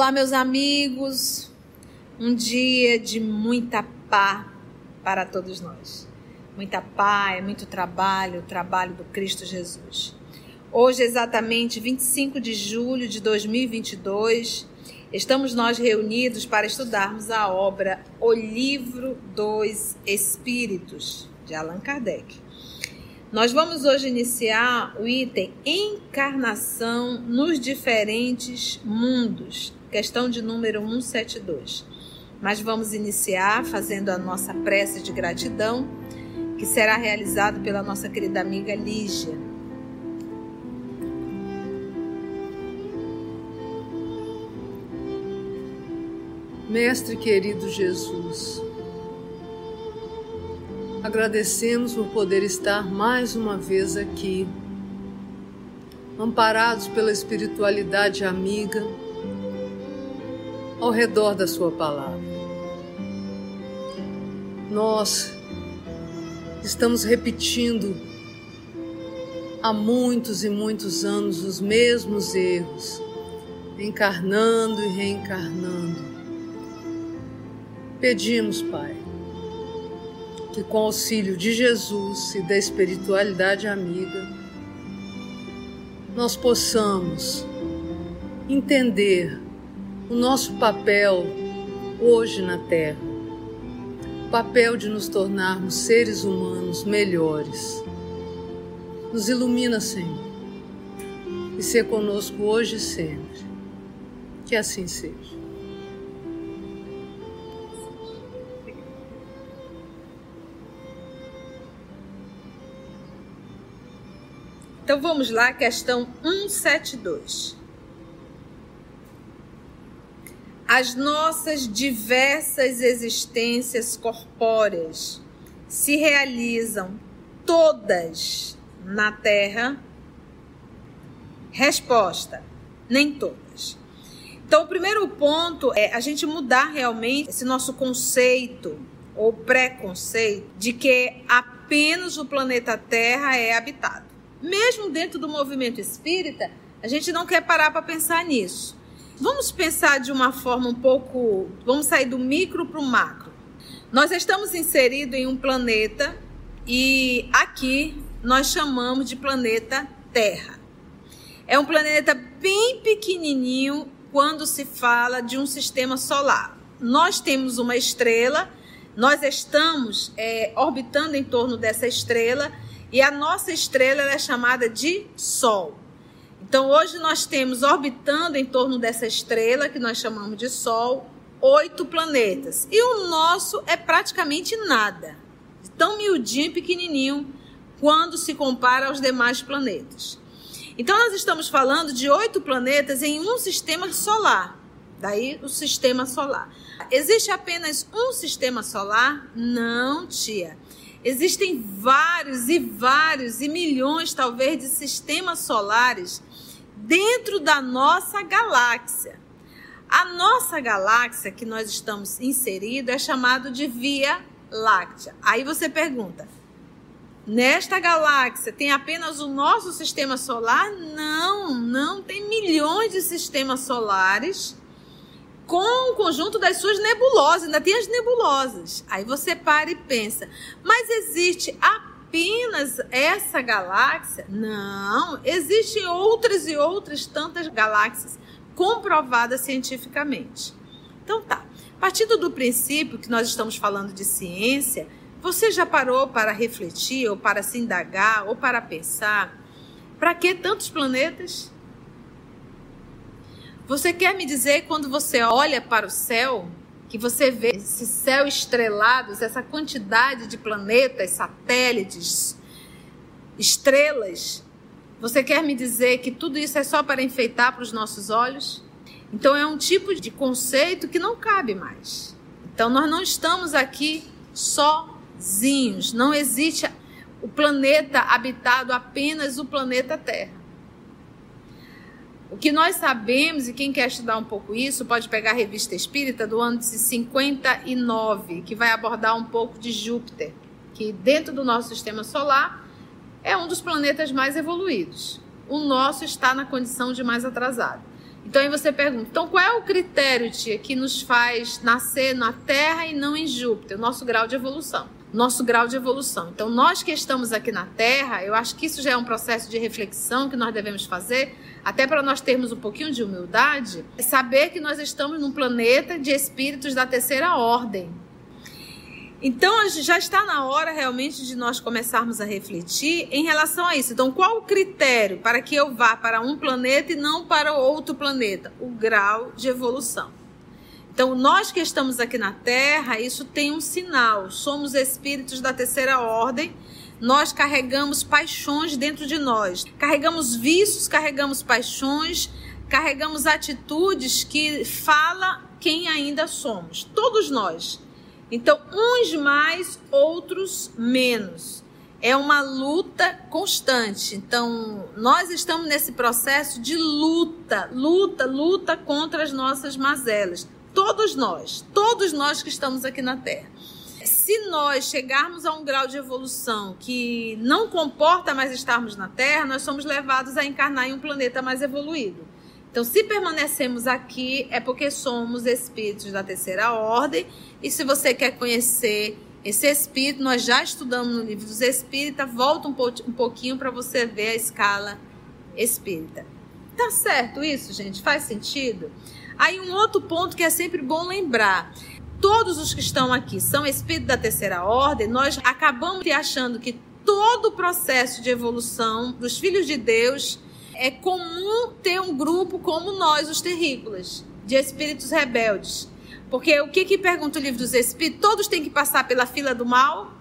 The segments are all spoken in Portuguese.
Olá, meus amigos. Um dia de muita paz para todos nós. Muita paz, muito trabalho, o trabalho do Cristo Jesus. Hoje, exatamente 25 de julho de 2022, estamos nós reunidos para estudarmos a obra O Livro dos Espíritos, de Allan Kardec. Nós vamos hoje iniciar o item Encarnação nos diferentes mundos, questão de número 172. Mas vamos iniciar fazendo a nossa prece de gratidão, que será realizada pela nossa querida amiga Lígia. Mestre querido Jesus, Agradecemos por poder estar mais uma vez aqui, amparados pela espiritualidade amiga, ao redor da Sua palavra. Nós estamos repetindo há muitos e muitos anos os mesmos erros, encarnando e reencarnando. Pedimos, Pai, que, com auxílio de Jesus e da espiritualidade amiga, nós possamos entender o nosso papel hoje na Terra, o papel de nos tornarmos seres humanos melhores. Nos ilumina, Senhor, e ser conosco hoje e sempre. Que assim seja. Então vamos lá, questão 172. As nossas diversas existências corpóreas se realizam todas na Terra? Resposta: nem todas. Então, o primeiro ponto é a gente mudar realmente esse nosso conceito ou preconceito de que apenas o planeta Terra é habitado mesmo dentro do movimento espírita, a gente não quer parar para pensar nisso. Vamos pensar de uma forma um pouco. Vamos sair do micro para o macro. Nós estamos inseridos em um planeta e aqui nós chamamos de planeta Terra. É um planeta bem pequenininho quando se fala de um sistema solar. Nós temos uma estrela, nós estamos é, orbitando em torno dessa estrela e a nossa estrela é chamada de Sol. Então, hoje nós temos orbitando em torno dessa estrela, que nós chamamos de Sol, oito planetas. E o nosso é praticamente nada. Tão miudinho e pequenininho quando se compara aos demais planetas. Então, nós estamos falando de oito planetas em um sistema solar. Daí o sistema solar. Existe apenas um sistema solar? Não, tia. Existem vários e vários e milhões, talvez, de sistemas solares dentro da nossa galáxia. A nossa galáxia que nós estamos inseridos é chamado de Via Láctea. Aí você pergunta: nesta galáxia tem apenas o nosso sistema solar? Não, não tem milhões de sistemas solares com o conjunto das suas nebulosas, ainda tem as nebulosas. Aí você para e pensa, mas existe apenas essa galáxia? Não, existem outras e outras tantas galáxias comprovadas cientificamente. Então tá, partindo do princípio que nós estamos falando de ciência, você já parou para refletir, ou para se indagar, ou para pensar, para que tantos planetas? Você quer me dizer quando você olha para o céu, que você vê esse céu estrelado, essa quantidade de planetas, satélites, estrelas, você quer me dizer que tudo isso é só para enfeitar para os nossos olhos? Então é um tipo de conceito que não cabe mais. Então nós não estamos aqui sozinhos, não existe o planeta habitado apenas o planeta Terra. O que nós sabemos, e quem quer estudar um pouco isso, pode pegar a revista Espírita do ano de 59, que vai abordar um pouco de Júpiter, que dentro do nosso sistema solar é um dos planetas mais evoluídos. O nosso está na condição de mais atrasado. Então aí você pergunta, então qual é o critério, tia, que nos faz nascer na Terra e não em Júpiter? O nosso grau de evolução. Nosso grau de evolução. Então, nós que estamos aqui na Terra, eu acho que isso já é um processo de reflexão que nós devemos fazer, até para nós termos um pouquinho de humildade, é saber que nós estamos num planeta de espíritos da terceira ordem. Então já está na hora realmente de nós começarmos a refletir em relação a isso. Então, qual o critério para que eu vá para um planeta e não para outro planeta? O grau de evolução. Então, nós que estamos aqui na Terra, isso tem um sinal. Somos espíritos da terceira ordem. Nós carregamos paixões dentro de nós. Carregamos vícios, carregamos paixões, carregamos atitudes que fala quem ainda somos. Todos nós. Então, uns mais, outros menos. É uma luta constante. Então, nós estamos nesse processo de luta, luta, luta contra as nossas mazelas. Todos nós, todos nós que estamos aqui na Terra. Se nós chegarmos a um grau de evolução que não comporta mais estarmos na Terra, nós somos levados a encarnar em um planeta mais evoluído. Então, se permanecemos aqui, é porque somos espíritos da terceira ordem. E se você quer conhecer esse espírito, nós já estudamos no livro dos espíritas. Volta um, um pouquinho para você ver a escala espírita. Tá certo isso, gente? Faz sentido? Aí, um outro ponto que é sempre bom lembrar. Todos os que estão aqui são espíritos da terceira ordem, nós acabamos achando que todo o processo de evolução dos filhos de Deus é comum ter um grupo como nós, os terrícolas, de espíritos rebeldes. Porque o que, que pergunta o livro dos Espíritos? Todos têm que passar pela fila do mal?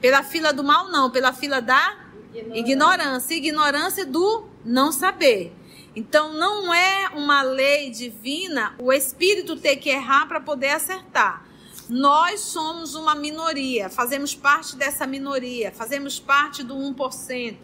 Pela fila do mal, não, pela fila da ignorância. Ignorância, ignorância do não saber. Então, não é uma lei divina o espírito ter que errar para poder acertar. Nós somos uma minoria, fazemos parte dessa minoria, fazemos parte do 1%.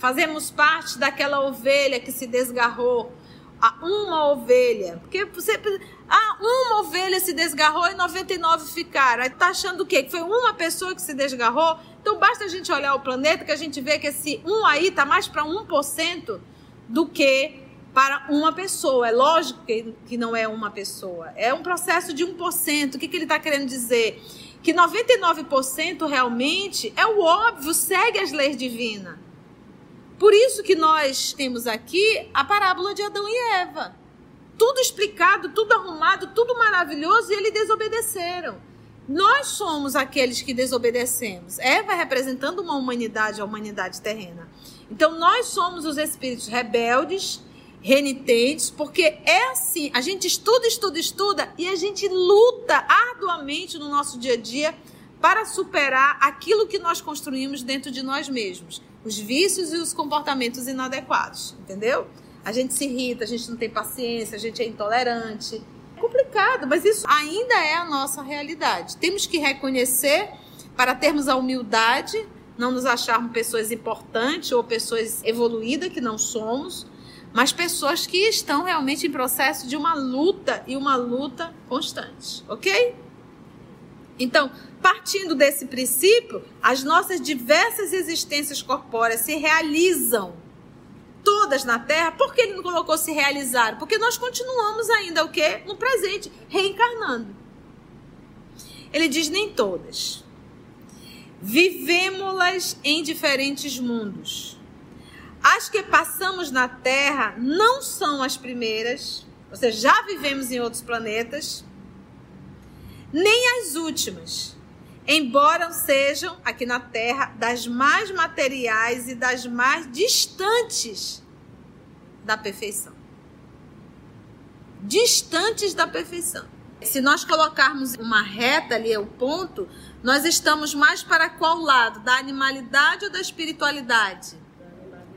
Fazemos parte daquela ovelha que se desgarrou. A uma ovelha. Porque você. Ah, uma ovelha se desgarrou e 99 ficaram. Aí tá achando o quê? Que foi uma pessoa que se desgarrou? Então basta a gente olhar o planeta que a gente vê que esse um aí tá mais para 1% do que para uma pessoa. É lógico que, que não é uma pessoa. É um processo de 1%. O que, que ele está querendo dizer? Que 99% realmente é o óbvio, segue as leis divinas. Por isso que nós temos aqui a parábola de Adão e Eva. Tudo explicado, tudo arrumado, tudo maravilhoso e eles desobedeceram. Nós somos aqueles que desobedecemos. Eva representando uma humanidade, a humanidade terrena. Então nós somos os espíritos rebeldes, renitentes, porque é assim, a gente estuda, estuda, estuda e a gente luta arduamente no nosso dia a dia para superar aquilo que nós construímos dentro de nós mesmos os vícios e os comportamentos inadequados, entendeu? A gente se irrita, a gente não tem paciência, a gente é intolerante. É complicado, mas isso ainda é a nossa realidade. Temos que reconhecer para termos a humildade, não nos acharmos pessoas importantes ou pessoas evoluídas que não somos, mas pessoas que estão realmente em processo de uma luta e uma luta constante, ok? Então, partindo desse princípio, as nossas diversas existências corpóreas se realizam todas na Terra. Por que ele não colocou se realizar? Porque nós continuamos ainda o quê? No presente, reencarnando. Ele diz nem todas. Vivemos-las em diferentes mundos. As que passamos na Terra não são as primeiras, ou seja, já vivemos em outros planetas, nem as últimas, embora sejam aqui na Terra das mais materiais e das mais distantes da perfeição. Distantes da perfeição. Se nós colocarmos uma reta ali, é o ponto, nós estamos mais para qual lado? Da animalidade ou da espiritualidade?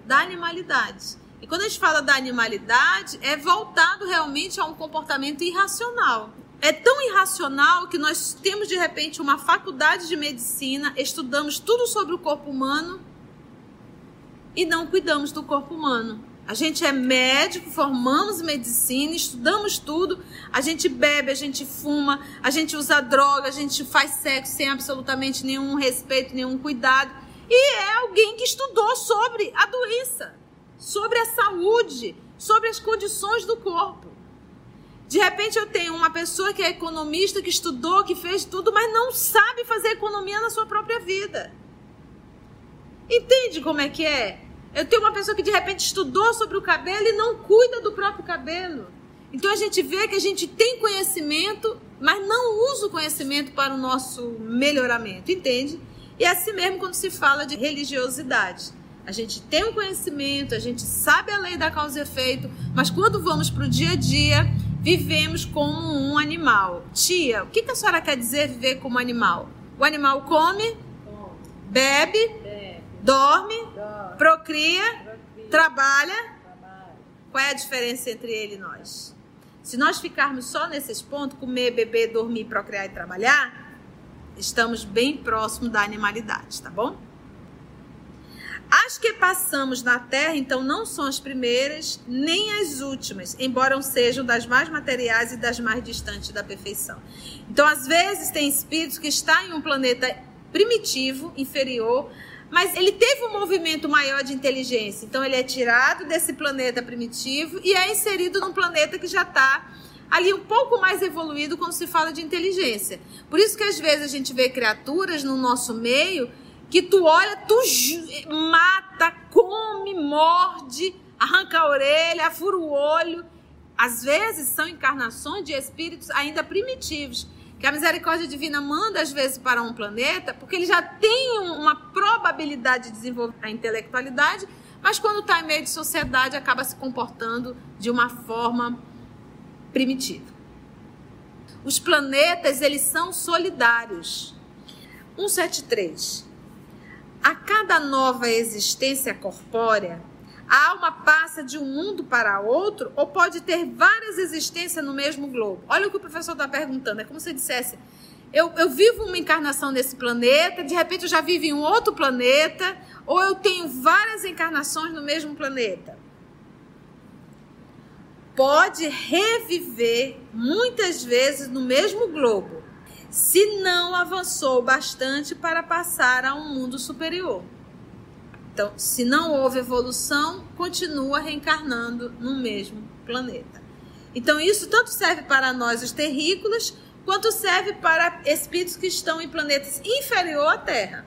Da animalidade. E quando a gente fala da animalidade, é voltado realmente a um comportamento irracional é tão irracional que nós temos de repente uma faculdade de medicina, estudamos tudo sobre o corpo humano e não cuidamos do corpo humano. A gente é médico, formamos medicina, estudamos tudo, a gente bebe, a gente fuma, a gente usa droga, a gente faz sexo sem absolutamente nenhum respeito, nenhum cuidado. E é alguém que estudou sobre a doença sobre a saúde, sobre as condições do corpo. De repente eu tenho uma pessoa que é economista, que estudou, que fez tudo, mas não sabe fazer economia na sua própria vida. Entende como é que é? Eu tenho uma pessoa que de repente estudou sobre o cabelo e não cuida do próprio cabelo. Então a gente vê que a gente tem conhecimento, mas não usa o conhecimento para o nosso melhoramento, entende? E é assim mesmo quando se fala de religiosidade. A gente tem um conhecimento, a gente sabe a lei da causa e efeito, mas quando vamos para o dia a dia, vivemos como um animal. Tia, o que a senhora quer dizer viver como animal? O animal come, bebe, dorme, procria, trabalha. Qual é a diferença entre ele e nós? Se nós ficarmos só nesses pontos, comer, beber, dormir, procriar e trabalhar, estamos bem próximo da animalidade, tá bom? As que passamos na Terra, então, não são as primeiras nem as últimas, embora sejam das mais materiais e das mais distantes da perfeição. Então, às vezes, tem espíritos que estão em um planeta primitivo, inferior, mas ele teve um movimento maior de inteligência. Então, ele é tirado desse planeta primitivo e é inserido num planeta que já está ali um pouco mais evoluído quando se fala de inteligência. Por isso que às vezes a gente vê criaturas no nosso meio que tu olha, tu mata, come, morde, arranca a orelha, fura o olho. Às vezes são encarnações de espíritos ainda primitivos, que a misericórdia divina manda às vezes para um planeta, porque ele já tem uma probabilidade de desenvolver a intelectualidade, mas quando está em meio de sociedade acaba se comportando de uma forma primitiva. Os planetas, eles são solidários. 173. A cada nova existência corpórea, a alma passa de um mundo para outro ou pode ter várias existências no mesmo globo? Olha o que o professor está perguntando. É como se dissesse: eu, eu vivo uma encarnação nesse planeta, de repente eu já vivo em um outro planeta, ou eu tenho várias encarnações no mesmo planeta. Pode reviver muitas vezes no mesmo globo se não avançou bastante para passar a um mundo superior. Então, se não houve evolução, continua reencarnando no mesmo planeta. Então, isso tanto serve para nós, os terrícolas, quanto serve para espíritos que estão em planetas inferior à Terra.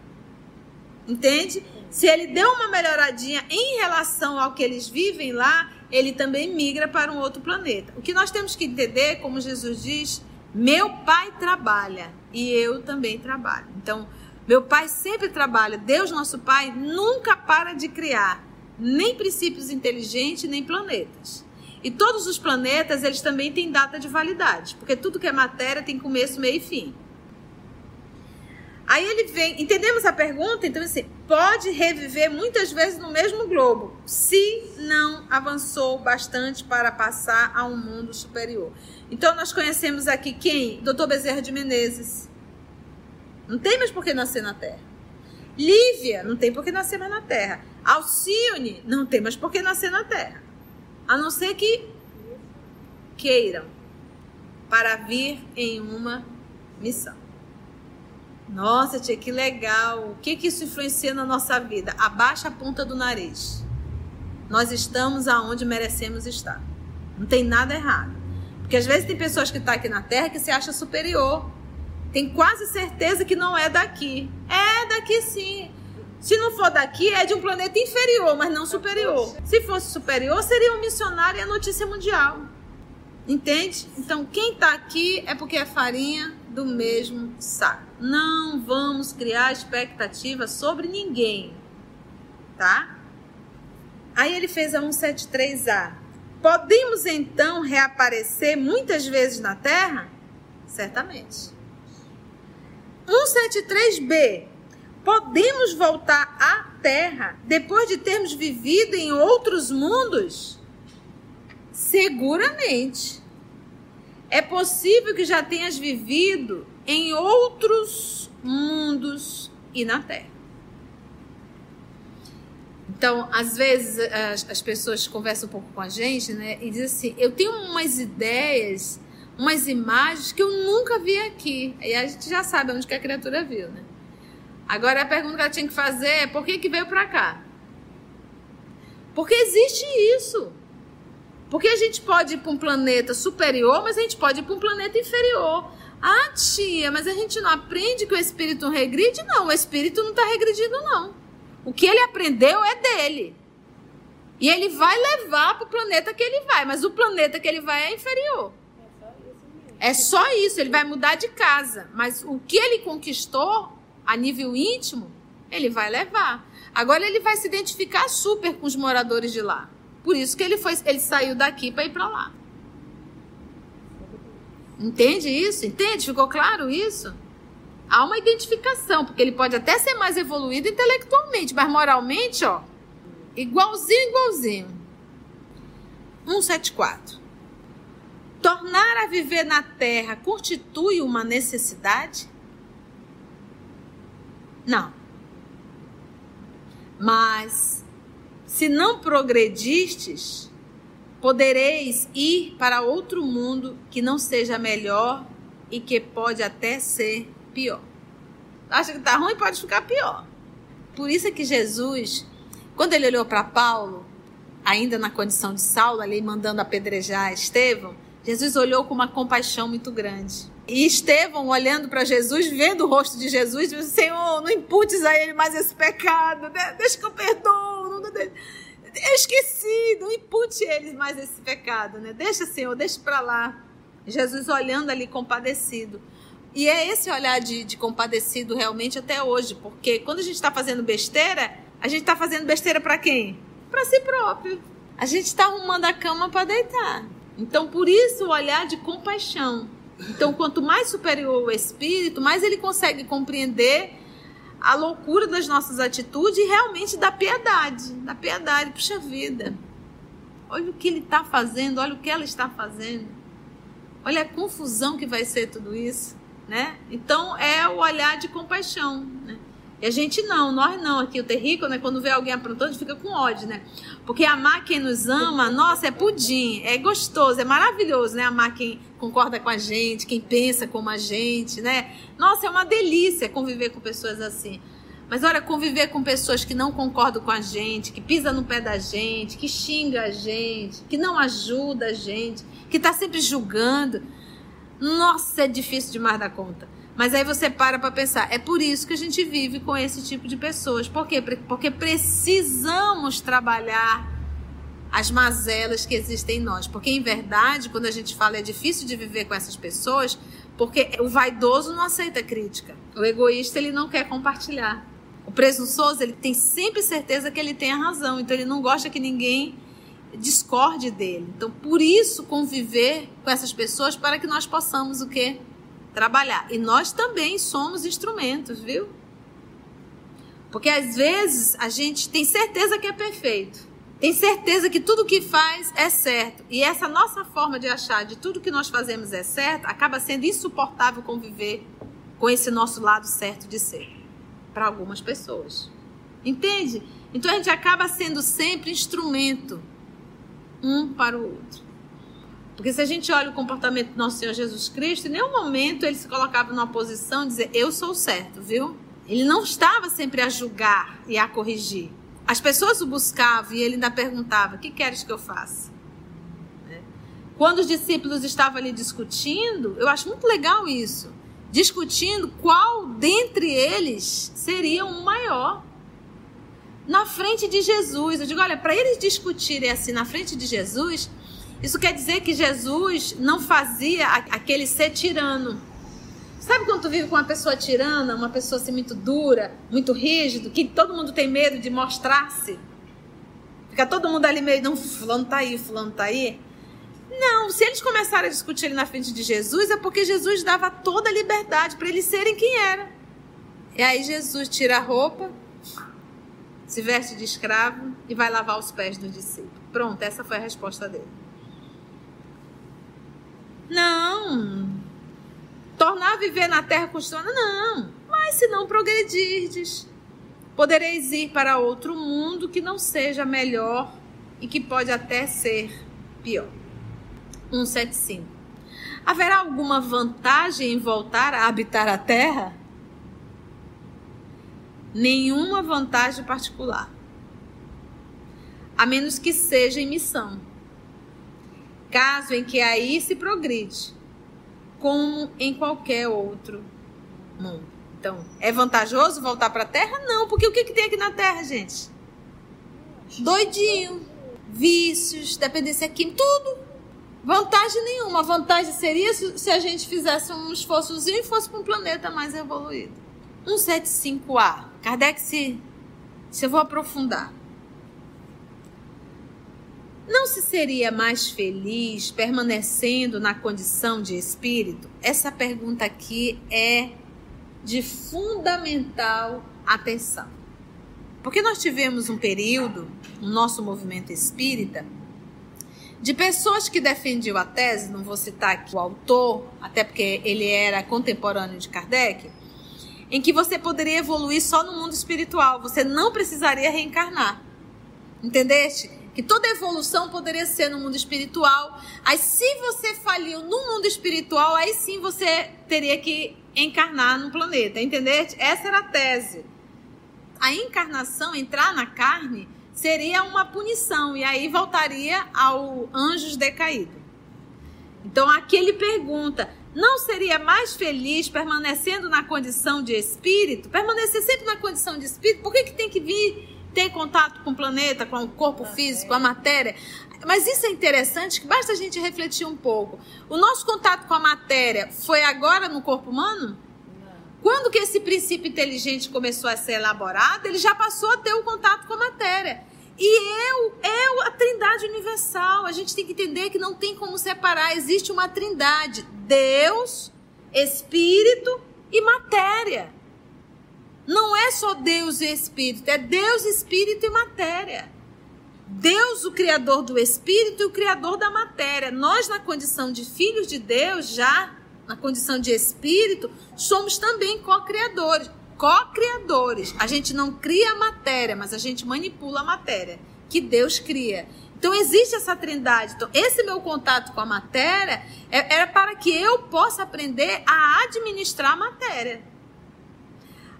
Entende? Se ele deu uma melhoradinha em relação ao que eles vivem lá, ele também migra para um outro planeta. O que nós temos que entender, como Jesus diz, meu pai trabalha e eu também trabalho. Então, meu pai sempre trabalha. Deus, nosso pai, nunca para de criar nem princípios inteligentes, nem planetas. E todos os planetas, eles também têm data de validade, porque tudo que é matéria tem começo, meio e fim. Aí ele vem, entendemos a pergunta? Então, assim, pode reviver muitas vezes no mesmo globo, se não avançou bastante para passar a um mundo superior. Então, nós conhecemos aqui quem? Doutor Bezerra de Menezes. Não tem mais por que nascer na Terra. Lívia, não tem por que nascer mais na Terra. Alcione, não tem mais por que nascer na Terra. A não ser que queiram para vir em uma missão. Nossa, tia, que legal. O que, que isso influencia na nossa vida? Abaixa a ponta do nariz. Nós estamos aonde merecemos estar. Não tem nada errado. Porque às vezes tem pessoas que estão tá aqui na Terra que se acha superior. Tem quase certeza que não é daqui. É daqui sim. Se não for daqui, é de um planeta inferior, mas não superior. Se fosse superior, seria um missionário e a notícia mundial. Entende? Então, quem está aqui é porque é farinha do mesmo saco. Não vamos criar expectativa sobre ninguém, tá? Aí ele fez a 173A. Podemos então reaparecer muitas vezes na Terra? Certamente. 173B. Podemos voltar à Terra depois de termos vivido em outros mundos? Seguramente. É possível que já tenhas vivido em outros mundos e na Terra. Então, às vezes, as, as, pessoas conversam um pouco com a gente, né? E dizem assim: eu tenho umas ideias, umas imagens que eu nunca vi aqui. E a gente já sabe onde que a criatura viu, né? Agora, a pergunta que ela tinha que fazer é: por que, que veio para cá? Porque existe isso. Porque a gente pode ir para um planeta superior, mas a gente pode ir para um planeta inferior. Ah, tia, mas a gente não aprende que o espírito regride? Não, o espírito não está regredindo, não. O que ele aprendeu é dele. E ele vai levar para o planeta que ele vai, mas o planeta que ele vai é inferior. É só isso, ele vai mudar de casa. Mas o que ele conquistou a nível íntimo, ele vai levar. Agora ele vai se identificar super com os moradores de lá. Por isso que ele foi, ele saiu daqui para ir para lá. Entende isso? Entende? Ficou claro isso? Há uma identificação, porque ele pode até ser mais evoluído intelectualmente, mas moralmente, ó, igualzinho, igualzinho. 174. Tornar a viver na terra constitui uma necessidade? Não. Mas, se não progredistes, podereis ir para outro mundo que não seja melhor e que pode até ser pior. Acha que está ruim? Pode ficar pior. Por isso é que Jesus, quando ele olhou para Paulo, ainda na condição de Saulo, ali mandando apedrejar Estevão, Jesus olhou com uma compaixão muito grande. E Estevão, olhando para Jesus, vendo o rosto de Jesus, disse: Senhor, não imputes a ele mais esse pecado, né? deixa que eu perdoo. Não, eu esqueci, não impute eles mais esse pecado, né? Deixa, Senhor, deixa para lá. Jesus olhando ali compadecido. E é esse olhar de, de compadecido realmente até hoje, porque quando a gente está fazendo besteira, a gente está fazendo besteira para quem? Para si próprio. A gente está arrumando a cama para deitar. Então, por isso o olhar de compaixão. Então, quanto mais superior o espírito, mais ele consegue compreender a loucura das nossas atitudes e realmente da piedade. Da piedade, puxa vida. Olha o que ele está fazendo, olha o que ela está fazendo. Olha a confusão que vai ser tudo isso, né? Então, é o olhar de compaixão, né? E a gente não, nós não. Aqui o terrícola, né? Quando vê alguém aprontando, fica com ódio, né? Porque amar quem nos ama, nossa, é pudim, é gostoso, é maravilhoso, né? Amar quem concorda com a gente, quem pensa como a gente, né? Nossa, é uma delícia conviver com pessoas assim. Mas olha, conviver com pessoas que não concordam com a gente, que pisa no pé da gente, que xinga a gente, que não ajuda a gente, que tá sempre julgando. Nossa, é difícil demais da conta. Mas aí você para para pensar, é por isso que a gente vive com esse tipo de pessoas. Por quê? Porque precisamos trabalhar as mazelas que existem em nós. Porque, em verdade, quando a gente fala é difícil de viver com essas pessoas, porque o vaidoso não aceita crítica. O egoísta, ele não quer compartilhar. O presunçoso, ele tem sempre certeza que ele tem a razão. Então, ele não gosta que ninguém discorde dele. Então, por isso, conviver com essas pessoas para que nós possamos o quê? trabalhar. E nós também somos instrumentos, viu? Porque às vezes a gente tem certeza que é perfeito. Tem certeza que tudo que faz é certo. E essa nossa forma de achar de tudo que nós fazemos é certo acaba sendo insuportável conviver com esse nosso lado certo de ser para algumas pessoas. Entende? Então a gente acaba sendo sempre instrumento um para o outro. Porque se a gente olha o comportamento do nosso Senhor Jesus Cristo, em nenhum momento ele se colocava numa posição de dizer, eu sou certo, viu? Ele não estava sempre a julgar e a corrigir. As pessoas o buscavam e ele ainda perguntava: O que queres que eu faça? Né? Quando os discípulos estavam ali discutindo, eu acho muito legal isso. Discutindo qual dentre eles seria o maior. Na frente de Jesus. Eu digo: olha, para eles discutirem assim na frente de Jesus, isso quer dizer que Jesus não fazia aquele ser tirano. Sabe quando tu vive com uma pessoa tirana, uma pessoa assim muito dura, muito rígido, que todo mundo tem medo de mostrar-se? Fica todo mundo ali meio, não, fulano tá aí, fulano tá aí. Não, se eles começarem a discutir ali na frente de Jesus, é porque Jesus dava toda a liberdade para eles serem quem era. E aí Jesus tira a roupa, se veste de escravo e vai lavar os pés dos discípulos. Pronto, essa foi a resposta dele. Não. Tornar a viver na terra costuma, não. Mas se não progredirdes, podereis ir para outro mundo que não seja melhor e que pode até ser pior. 175. Haverá alguma vantagem em voltar a habitar a terra? Nenhuma vantagem particular. a menos que seja em missão. Caso em que aí se progride, como em qualquer outro mundo. Então, é vantajoso voltar para a Terra? Não, porque o que, que tem aqui na Terra, gente? Doidinho, vícios, dependência química, tudo. Vantagem nenhuma. Vantagem seria se a gente fizesse um esforçozinho e fosse para um planeta mais evoluído. 175A. Kardec se, se eu vou aprofundar. Não se seria mais feliz permanecendo na condição de espírito? Essa pergunta aqui é de fundamental atenção. Porque nós tivemos um período, no nosso movimento espírita, de pessoas que defendiam a tese, não vou citar aqui o autor, até porque ele era contemporâneo de Kardec, em que você poderia evoluir só no mundo espiritual, você não precisaria reencarnar. Entendeste? Que toda evolução poderia ser no mundo espiritual. Aí, se você faliu no mundo espiritual, aí sim você teria que encarnar no planeta. Entendeste? Essa era a tese. A encarnação, entrar na carne, seria uma punição e aí voltaria ao anjos decaído. Então aqui ele pergunta: não seria mais feliz permanecendo na condição de espírito? Permanecer sempre na condição de espírito? Por que, que tem que vir ter contato com o planeta, com o corpo físico, a matéria? Mas isso é interessante, que basta a gente refletir um pouco. O nosso contato com a matéria foi agora no corpo humano? Quando que esse princípio inteligente começou a ser elaborado, ele já passou a ter o contato com a matéria. E eu é a trindade universal. A gente tem que entender que não tem como separar. Existe uma trindade: Deus, Espírito e matéria. Não é só Deus e Espírito, é Deus, Espírito e matéria. Deus, o Criador do Espírito e o Criador da matéria. Nós, na condição de filhos de Deus, já na condição de Espírito, somos também co-criadores co-criadores. A gente não cria a matéria, mas a gente manipula a matéria que Deus cria. Então existe essa trindade. Então, esse meu contato com a matéria é, era para que eu possa aprender a administrar a matéria.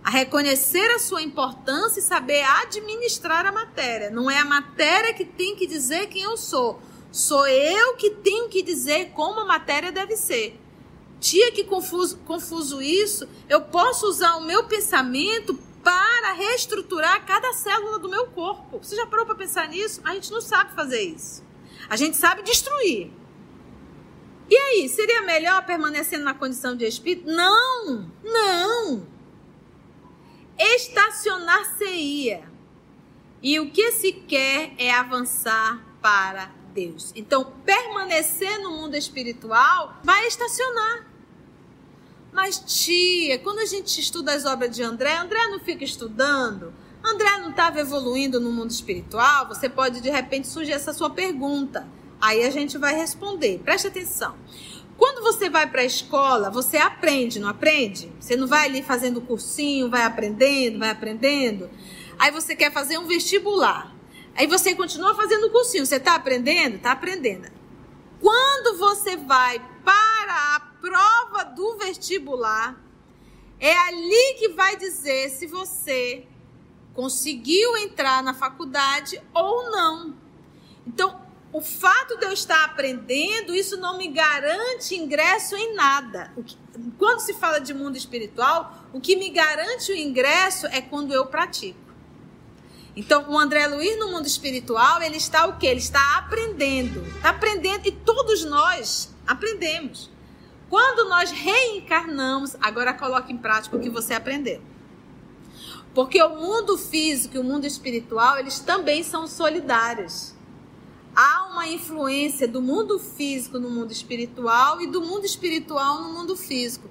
A reconhecer a sua importância e saber administrar a matéria. Não é a matéria que tem que dizer quem eu sou. Sou eu que tenho que dizer como a matéria deve ser dia que confuso, confuso isso, eu posso usar o meu pensamento para reestruturar cada célula do meu corpo. Você já parou para pensar nisso? A gente não sabe fazer isso. A gente sabe destruir. E aí, seria melhor permanecendo na condição de espírito? Não, não. Estacionar-se-ia. E o que se quer é avançar para Deus. Então, permanecer no mundo espiritual vai estacionar. Mas, tia, quando a gente estuda as obras de André, André não fica estudando? André não estava evoluindo no mundo espiritual? Você pode, de repente, surgir essa sua pergunta. Aí a gente vai responder. Preste atenção. Quando você vai para a escola, você aprende, não aprende? Você não vai ali fazendo cursinho, vai aprendendo, vai aprendendo. Aí você quer fazer um vestibular. Aí você continua fazendo cursinho. Você está aprendendo? Está aprendendo. Quando você vai para a prova do vestibular, é ali que vai dizer se você conseguiu entrar na faculdade ou não. Então, o fato de eu estar aprendendo, isso não me garante ingresso em nada. quando se fala de mundo espiritual, o que me garante o ingresso é quando eu pratico. Então, o André Luiz no mundo espiritual, ele está o quê? Ele está aprendendo. Está aprendendo e todos nós aprendemos. Quando nós reencarnamos, agora coloque em prática o que você aprendeu. Porque o mundo físico e o mundo espiritual, eles também são solidários. Há uma influência do mundo físico no mundo espiritual e do mundo espiritual no mundo físico.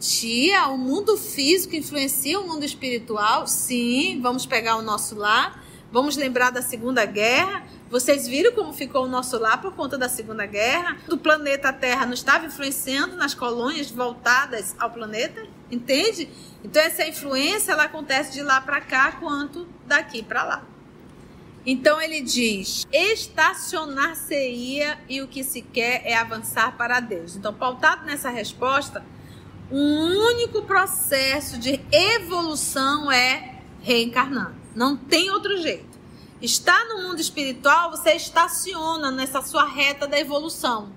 Tia, o mundo físico influencia o mundo espiritual? Sim, vamos pegar o nosso lar, vamos lembrar da Segunda Guerra, vocês viram como ficou o nosso lar por conta da Segunda Guerra? Do planeta Terra não estava influenciando nas colônias voltadas ao planeta? Entende? Então essa influência ela acontece de lá para cá quanto daqui para lá. Então ele diz: estacionar-se-ia e o que se quer é avançar para Deus. Então, pautado nessa resposta, um único processo de evolução é reencarnar. Não tem outro jeito. está no mundo espiritual, você estaciona nessa sua reta da evolução.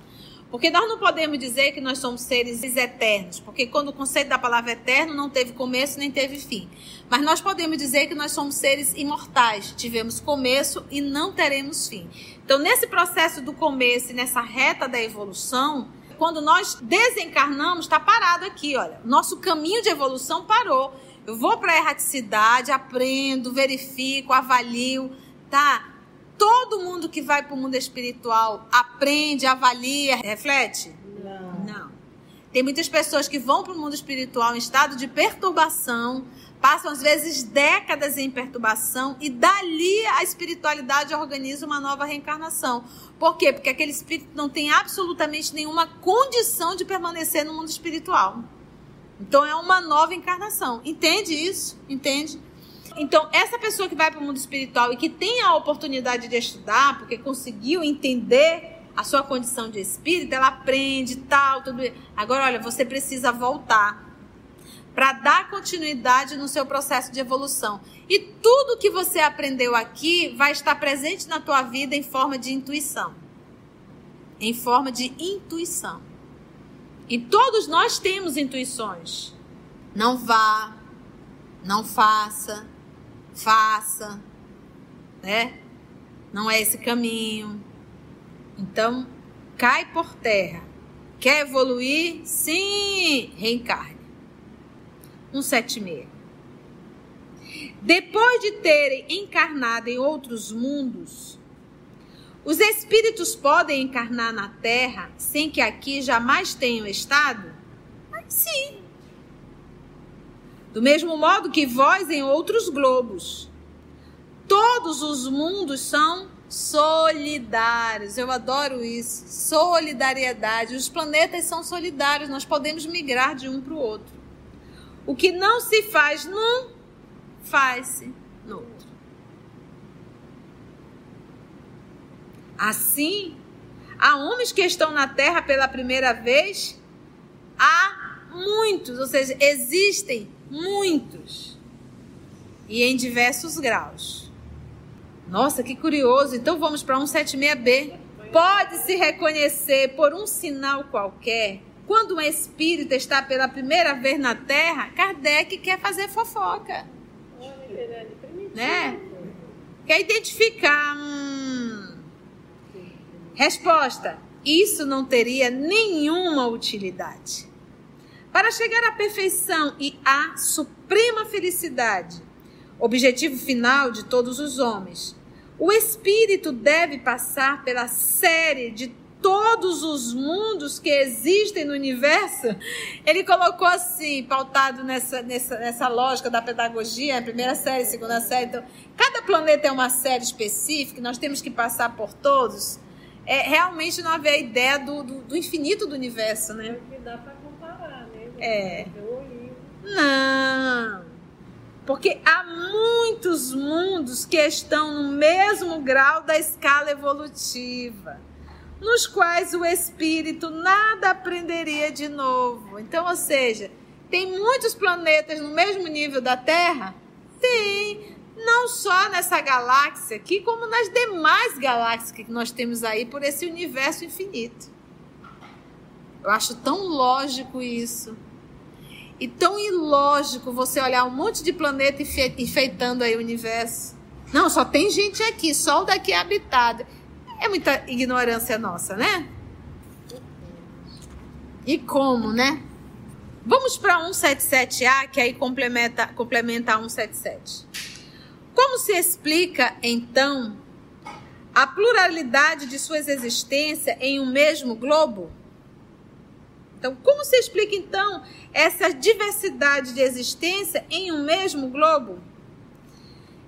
Porque nós não podemos dizer que nós somos seres eternos, porque quando o conceito da palavra eterno não teve começo nem teve fim. Mas nós podemos dizer que nós somos seres imortais, tivemos começo e não teremos fim. Então, nesse processo do começo e nessa reta da evolução, quando nós desencarnamos, está parado aqui, olha. Nosso caminho de evolução parou. Eu vou para a erraticidade, aprendo, verifico, avalio, tá? Todo mundo que vai para o mundo espiritual aprende, avalia, reflete? Não. Não. Tem muitas pessoas que vão para o mundo espiritual em estado de perturbação, passam às vezes décadas em perturbação e dali a espiritualidade organiza uma nova reencarnação. Por quê? Porque aquele espírito não tem absolutamente nenhuma condição de permanecer no mundo espiritual. Então é uma nova encarnação. Entende isso? Entende? Então, essa pessoa que vai para o mundo espiritual e que tem a oportunidade de estudar, porque conseguiu entender a sua condição de espírito, ela aprende tal, tudo. Agora, olha, você precisa voltar para dar continuidade no seu processo de evolução. E tudo que você aprendeu aqui vai estar presente na tua vida em forma de intuição. Em forma de intuição. E todos nós temos intuições. Não vá, não faça, faça, né? Não é esse caminho. Então, cai por terra. Quer evoluir? Sim, reencarne. 176. Depois de terem encarnado em outros mundos, os espíritos podem encarnar na Terra sem que aqui jamais tenham estado? Sim. Do mesmo modo que vós em outros globos. Todos os mundos são solidários. Eu adoro isso. Solidariedade. Os planetas são solidários. Nós podemos migrar de um para o outro. O que não se faz num, faz-se no outro. Assim, há homens que estão na Terra pela primeira vez, há muitos, ou seja, existem Muitos. E em diversos graus. Nossa, que curioso. Então vamos para 176B. Pode-se reconhecer por um sinal qualquer quando um espírito está pela primeira vez na Terra, Kardec quer fazer fofoca. Né? Quer identificar. Hum. Resposta: isso não teria nenhuma utilidade. Para chegar à perfeição e à suprema felicidade, objetivo final de todos os homens, o espírito deve passar pela série de todos os mundos que existem no universo. Ele colocou assim, pautado nessa, nessa, nessa lógica da pedagogia, primeira série, segunda série. Então, cada planeta é uma série específica, nós temos que passar por todos. É, realmente não haver a ideia do, do, do infinito do universo, né? Pra é. Não. Porque há muitos mundos que estão no mesmo grau da escala evolutiva, nos quais o espírito nada aprenderia de novo. Então, ou seja, tem muitos planetas no mesmo nível da Terra? Tem. Não só nessa galáxia aqui, como nas demais galáxias que nós temos aí por esse universo infinito. Eu acho tão lógico isso. E tão ilógico você olhar um monte de planeta enfeitando aí o universo. Não, só tem gente aqui, só o daqui é habitado. É muita ignorância nossa, né? E como, né? Vamos para 177A, que aí complementa, complementa a 177. Como se explica, então, a pluralidade de suas existências em um mesmo globo? Então, como se explica então essa diversidade de existência em um mesmo globo?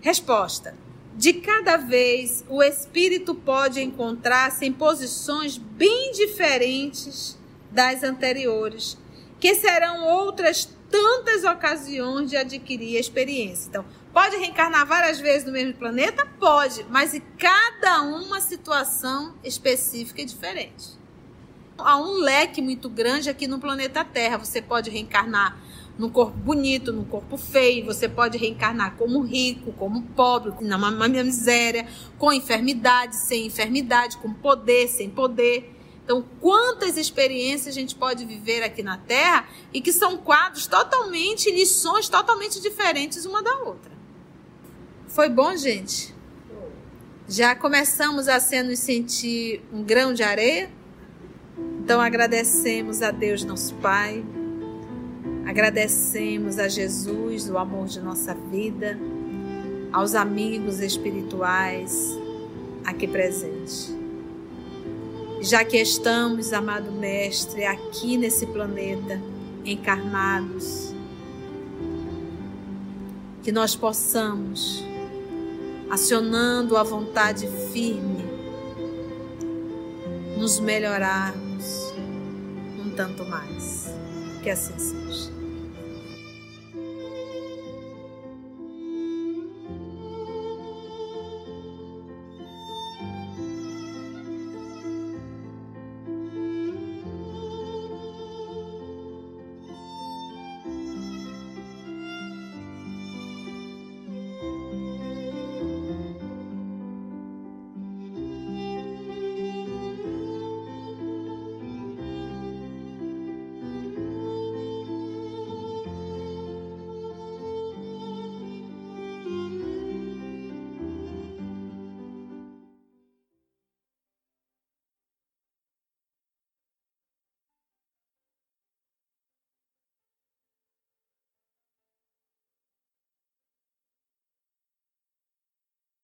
Resposta: De cada vez o espírito pode encontrar-se em posições bem diferentes das anteriores, que serão outras tantas ocasiões de adquirir experiência. Então, pode reencarnar várias vezes no mesmo planeta? Pode, mas em cada uma situação específica e diferente há um leque muito grande aqui no planeta Terra. Você pode reencarnar num corpo bonito, num corpo feio, você pode reencarnar como rico, como pobre, na miséria, com enfermidade, sem enfermidade, com poder, sem poder. Então, quantas experiências a gente pode viver aqui na Terra e que são quadros totalmente, lições totalmente diferentes uma da outra. Foi bom, gente? Já começamos a se nos sentir um grão de areia? Então agradecemos a Deus, nosso Pai. Agradecemos a Jesus, o amor de nossa vida, aos amigos espirituais aqui presentes. Já que estamos, amado Mestre, aqui nesse planeta, encarnados, que nós possamos, acionando a vontade firme, nos melhorarmos um tanto mais. Que assim seja.